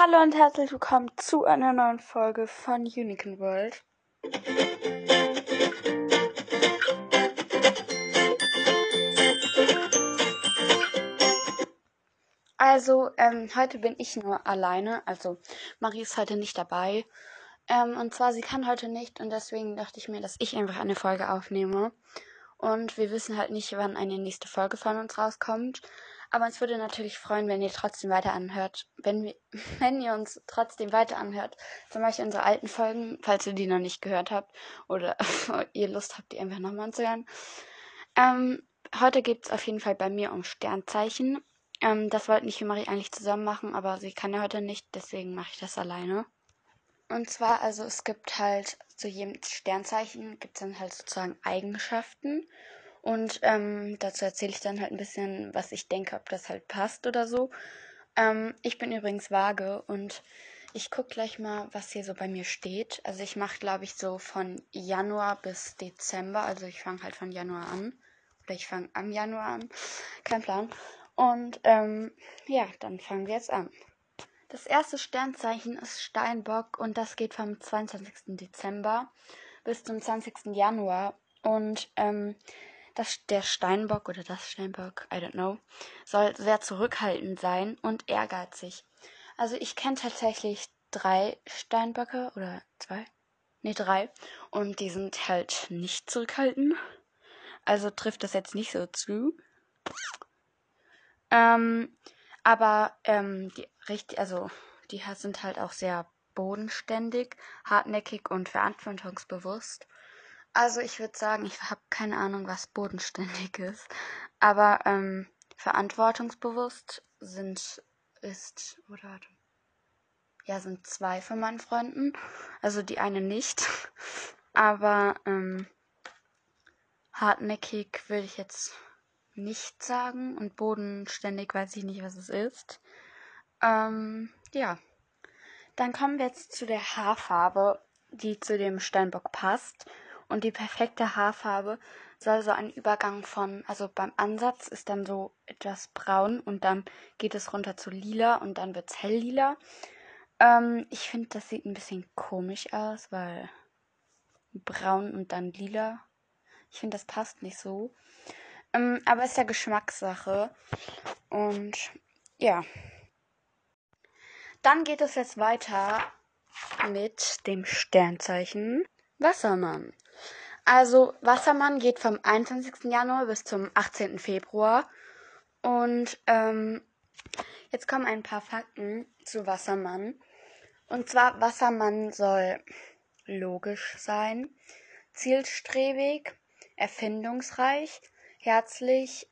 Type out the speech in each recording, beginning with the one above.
Hallo und herzlich willkommen zu einer neuen Folge von Unicorn World. Also, ähm, heute bin ich nur alleine. Also, Marie ist heute nicht dabei. Ähm, und zwar, sie kann heute nicht und deswegen dachte ich mir, dass ich einfach eine Folge aufnehme. Und wir wissen halt nicht, wann eine nächste Folge von uns rauskommt. Aber uns würde natürlich freuen, wenn ihr trotzdem weiter anhört. Wenn, wir, wenn ihr uns trotzdem weiter anhört. Zum Beispiel unsere alten Folgen, falls ihr die noch nicht gehört habt. Oder ihr Lust habt, die einfach nochmal anzuhören. Ähm, heute geht es auf jeden Fall bei mir um Sternzeichen. Ähm, das wollten ich und Marie eigentlich zusammen machen, aber sie kann ja heute nicht, deswegen mache ich das alleine. Und zwar, also es gibt halt zu jedem Sternzeichen gibt es dann halt sozusagen Eigenschaften. Und ähm, dazu erzähle ich dann halt ein bisschen, was ich denke, ob das halt passt oder so. Ähm, ich bin übrigens vage und ich gucke gleich mal, was hier so bei mir steht. Also ich mache, glaube ich, so von Januar bis Dezember. Also ich fange halt von Januar an. Oder ich fange am Januar an. Kein Plan. Und ähm, ja, dann fangen wir jetzt an. Das erste Sternzeichen ist Steinbock und das geht vom 22. Dezember bis zum 20. Januar. Und ähm, das, der Steinbock oder das Steinbock, I don't know, soll sehr zurückhaltend sein und ehrgeizig. Also ich kenne tatsächlich drei Steinböcke oder zwei? Ne, drei. Und die sind halt nicht zurückhaltend. Also trifft das jetzt nicht so zu. Ähm, aber ähm, die richtig, also die sind halt auch sehr bodenständig, hartnäckig und verantwortungsbewusst. Also ich würde sagen, ich habe keine Ahnung, was bodenständig ist, aber ähm, verantwortungsbewusst sind ist oder ja sind zwei von meinen Freunden, also die eine nicht, aber ähm, hartnäckig würde ich jetzt nicht sagen und bodenständig weiß ich nicht, was es ist. Ähm, ja. Dann kommen wir jetzt zu der Haarfarbe, die zu dem Steinbock passt. Und die perfekte Haarfarbe soll so ein Übergang von, also beim Ansatz ist dann so etwas braun und dann geht es runter zu lila und dann wird es helllila. Ähm, ich finde, das sieht ein bisschen komisch aus, weil braun und dann lila. Ich finde, das passt nicht so. Ähm, aber ist ja Geschmackssache. Und ja. Dann geht es jetzt weiter mit dem Sternzeichen Wassermann. Also Wassermann geht vom 21. Januar bis zum 18. Februar. Und ähm, jetzt kommen ein paar Fakten zu Wassermann. Und zwar, Wassermann soll logisch sein, zielstrebig, erfindungsreich, herzlich,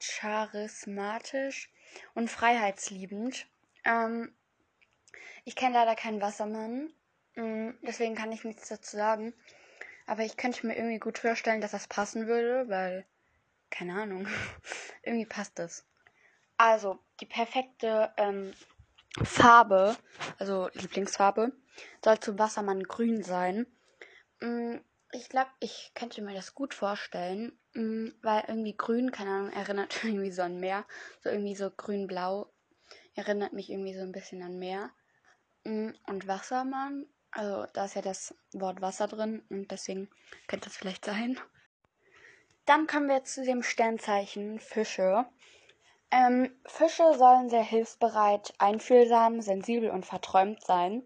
charismatisch und freiheitsliebend. Ähm, ich kenne leider keinen Wassermann, mm, deswegen kann ich nichts dazu sagen. Aber ich könnte mir irgendwie gut vorstellen, dass das passen würde, weil, keine Ahnung, irgendwie passt das. Also, die perfekte ähm, Farbe, also Lieblingsfarbe, soll zum Wassermann grün sein. Mm, ich glaube, ich könnte mir das gut vorstellen, mh, weil irgendwie grün, keine Ahnung, erinnert irgendwie so an Meer. So irgendwie so grün-blau erinnert mich irgendwie so ein bisschen an Meer. Mh, und Wassermann, also da ist ja das Wort Wasser drin und deswegen könnte das vielleicht sein. Dann kommen wir zu dem Sternzeichen Fische. Ähm, Fische sollen sehr hilfsbereit, einfühlsam, sensibel und verträumt sein.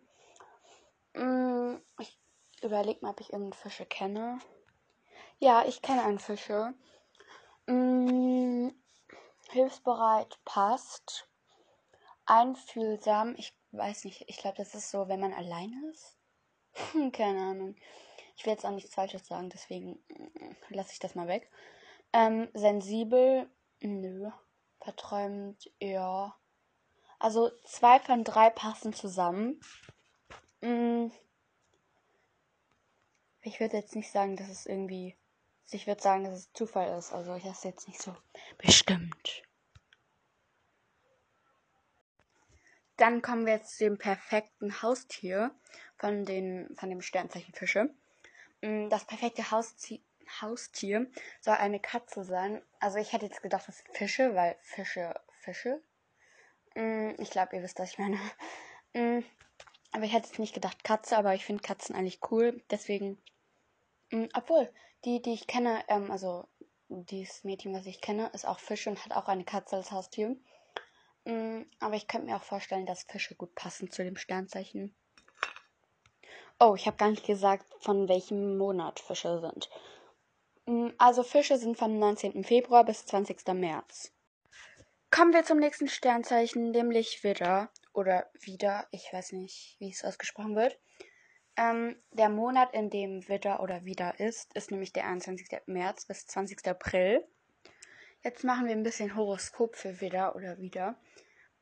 Ich überleg mal, ob ich irgendeinen Fische kenne. Ja, ich kenne einen Fische. Hm, hilfsbereit passt. Einfühlsam. Ich weiß nicht. Ich glaube, das ist so, wenn man alleine ist. Keine Ahnung. Ich will jetzt auch nichts Falsches sagen, deswegen lasse ich das mal weg. Ähm, sensibel. Nö. Verträumt. Ja. Also zwei von drei passen zusammen. Hm ich würde jetzt nicht sagen, dass es irgendwie. Ich würde sagen, dass es Zufall ist. Also ich das jetzt nicht so bestimmt. Dann kommen wir jetzt zu dem perfekten Haustier von, den, von dem Sternzeichen Fische. Mm, das perfekte Haustier, Haustier soll eine Katze sein. Also ich hätte jetzt gedacht, das sind Fische, weil Fische, Fische. Mm, ich glaube, ihr wisst, was ich meine. Mm, aber ich hätte jetzt nicht gedacht Katze, aber ich finde Katzen eigentlich cool. Deswegen, obwohl, die, die ich kenne, ähm, also dieses Mädchen, was ich kenne, ist auch Fisch und hat auch eine Katze als Haustier. Mm, aber ich könnte mir auch vorstellen, dass Fische gut passen zu dem Sternzeichen. Oh, ich habe gar nicht gesagt, von welchem Monat Fische sind. Mm, also Fische sind vom 19. Februar bis 20. März. Kommen wir zum nächsten Sternzeichen, nämlich Widder oder Wieder. Ich weiß nicht, wie es ausgesprochen wird. Ähm, der Monat, in dem Widder oder Wieder ist, ist nämlich der 21. März bis 20. April. Jetzt machen wir ein bisschen Horoskop für Widder oder Wieder.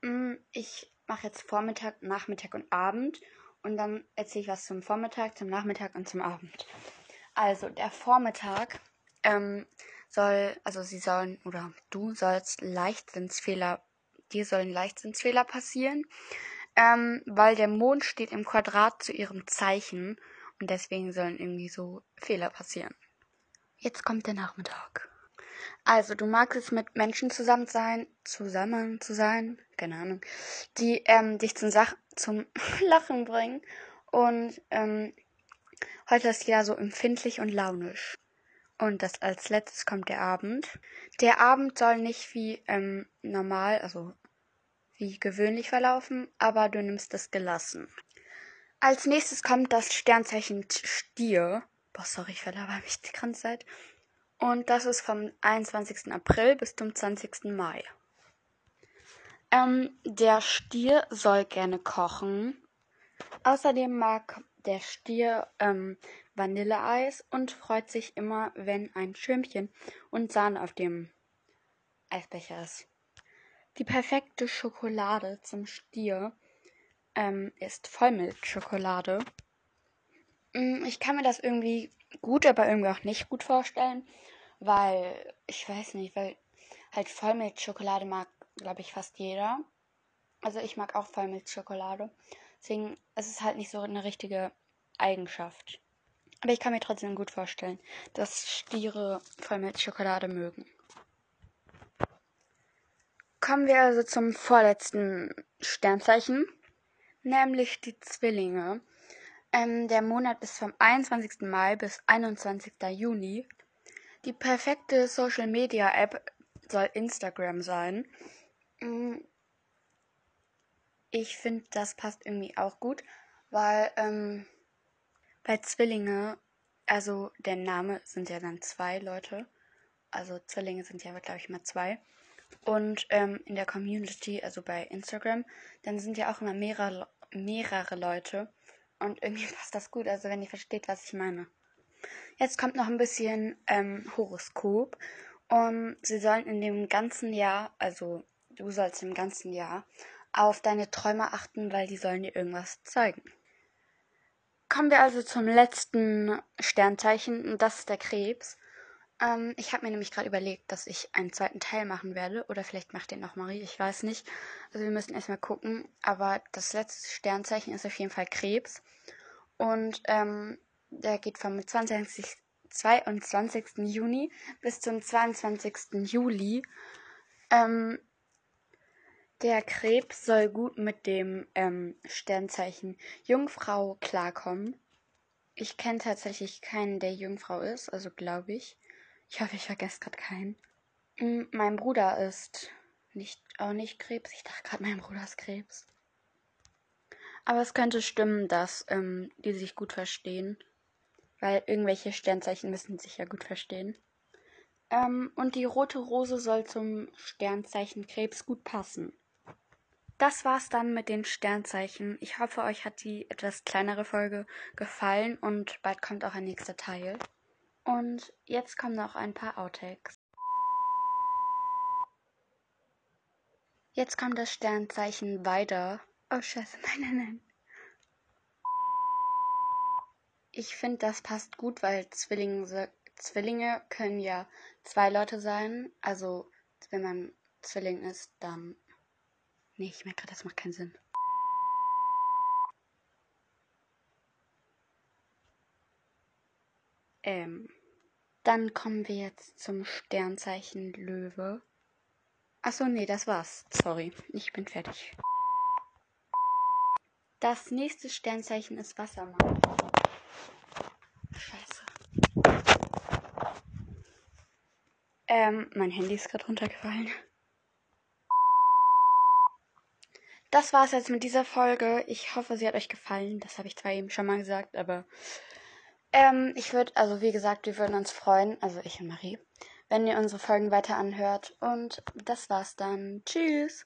Mm, ich mache jetzt Vormittag, Nachmittag und Abend und dann erzähle ich was zum Vormittag, zum Nachmittag und zum Abend. Also der Vormittag ähm, soll, also sie sollen oder du sollst Leichtsinnsfehler, dir sollen Leichtsinnsfehler passieren ähm, weil der Mond steht im Quadrat zu ihrem Zeichen und deswegen sollen irgendwie so Fehler passieren. Jetzt kommt der Nachmittag. Also, du magst es mit Menschen zusammen sein, zusammen zu sein, keine Ahnung, die ähm, dich zum, Sach zum Lachen bringen. Und ähm, heute ist ja so empfindlich und launisch. Und das als letztes kommt der Abend. Der Abend soll nicht wie ähm, normal, also wie gewöhnlich verlaufen, aber du nimmst es gelassen. Als nächstes kommt das Sternzeichen Stier. Boah, sorry, ich verlaber mich die ganze Zeit. Und das ist vom 21. April bis zum 20. Mai. Ähm, der Stier soll gerne kochen. Außerdem mag der Stier ähm, Vanilleeis und freut sich immer, wenn ein Schirmchen und Sahne auf dem Eisbecher ist. Die perfekte Schokolade zum Stier ähm, ist Vollmilchschokolade. Mm, ich kann mir das irgendwie gut, aber irgendwie auch nicht gut vorstellen, weil ich weiß nicht, weil halt Vollmilchschokolade mag, glaube ich, fast jeder. Also ich mag auch Vollmilchschokolade. Deswegen ist es halt nicht so eine richtige Eigenschaft. Aber ich kann mir trotzdem gut vorstellen, dass Stiere Vollmilchschokolade mögen. Kommen wir also zum vorletzten Sternzeichen, nämlich die Zwillinge. Ähm, der Monat ist vom 21. Mai bis 21. Juni. Die perfekte Social Media App soll Instagram sein. Mm, ich finde, das passt irgendwie auch gut, weil ähm, bei Zwillinge, also der Name sind ja dann zwei Leute. Also Zwillinge sind ja, glaube ich, mal zwei und ähm, in der Community, also bei Instagram, dann sind ja auch immer mehrere, mehrere Leute. Und irgendwie passt das gut, also wenn ihr versteht, was ich meine. Jetzt kommt noch ein bisschen ähm, Horoskop. Und sie sollen in dem ganzen Jahr, also du sollst im ganzen Jahr, auf deine Träume achten, weil die sollen dir irgendwas zeigen. Kommen wir also zum letzten Sternzeichen, und das ist der Krebs. Ähm, ich habe mir nämlich gerade überlegt, dass ich einen zweiten Teil machen werde. Oder vielleicht macht den noch Marie, ich weiß nicht. Also wir müssen erstmal gucken. Aber das letzte Sternzeichen ist auf jeden Fall Krebs. Und ähm, der geht vom 22. 22. Juni bis zum 22. Juli. Ähm, der Krebs soll gut mit dem ähm, Sternzeichen Jungfrau klarkommen. Ich kenne tatsächlich keinen, der Jungfrau ist, also glaube ich. Ich hoffe, ich vergesse gerade keinen. Mm, mein Bruder ist nicht, auch nicht Krebs. Ich dachte gerade, mein Bruder ist Krebs. Aber es könnte stimmen, dass ähm, die sich gut verstehen. Weil irgendwelche Sternzeichen müssen sich ja gut verstehen. Ähm, und die rote Rose soll zum Sternzeichen Krebs gut passen. Das war's dann mit den Sternzeichen. Ich hoffe, euch hat die etwas kleinere Folge gefallen und bald kommt auch ein nächster Teil. Und jetzt kommen noch ein paar Outtakes. Jetzt kommt das Sternzeichen weiter. Oh scheiße, nein, nein, nein. Ich finde, das passt gut, weil Zwillinge, Zwillinge können ja zwei Leute sein. Also, wenn man Zwilling ist, dann. Nee, ich merke gerade, das macht keinen Sinn. Ähm, dann kommen wir jetzt zum Sternzeichen Löwe. Achso, nee, das war's. Sorry, ich bin fertig. Das nächste Sternzeichen ist Wassermann. Ähm, mein Handy ist gerade runtergefallen. Das war's jetzt mit dieser Folge. Ich hoffe, sie hat euch gefallen. Das habe ich zwar eben schon mal gesagt, aber ähm, ich würde, also wie gesagt, wir würden uns freuen, also ich und Marie, wenn ihr unsere Folgen weiter anhört. Und das war's dann. Tschüss.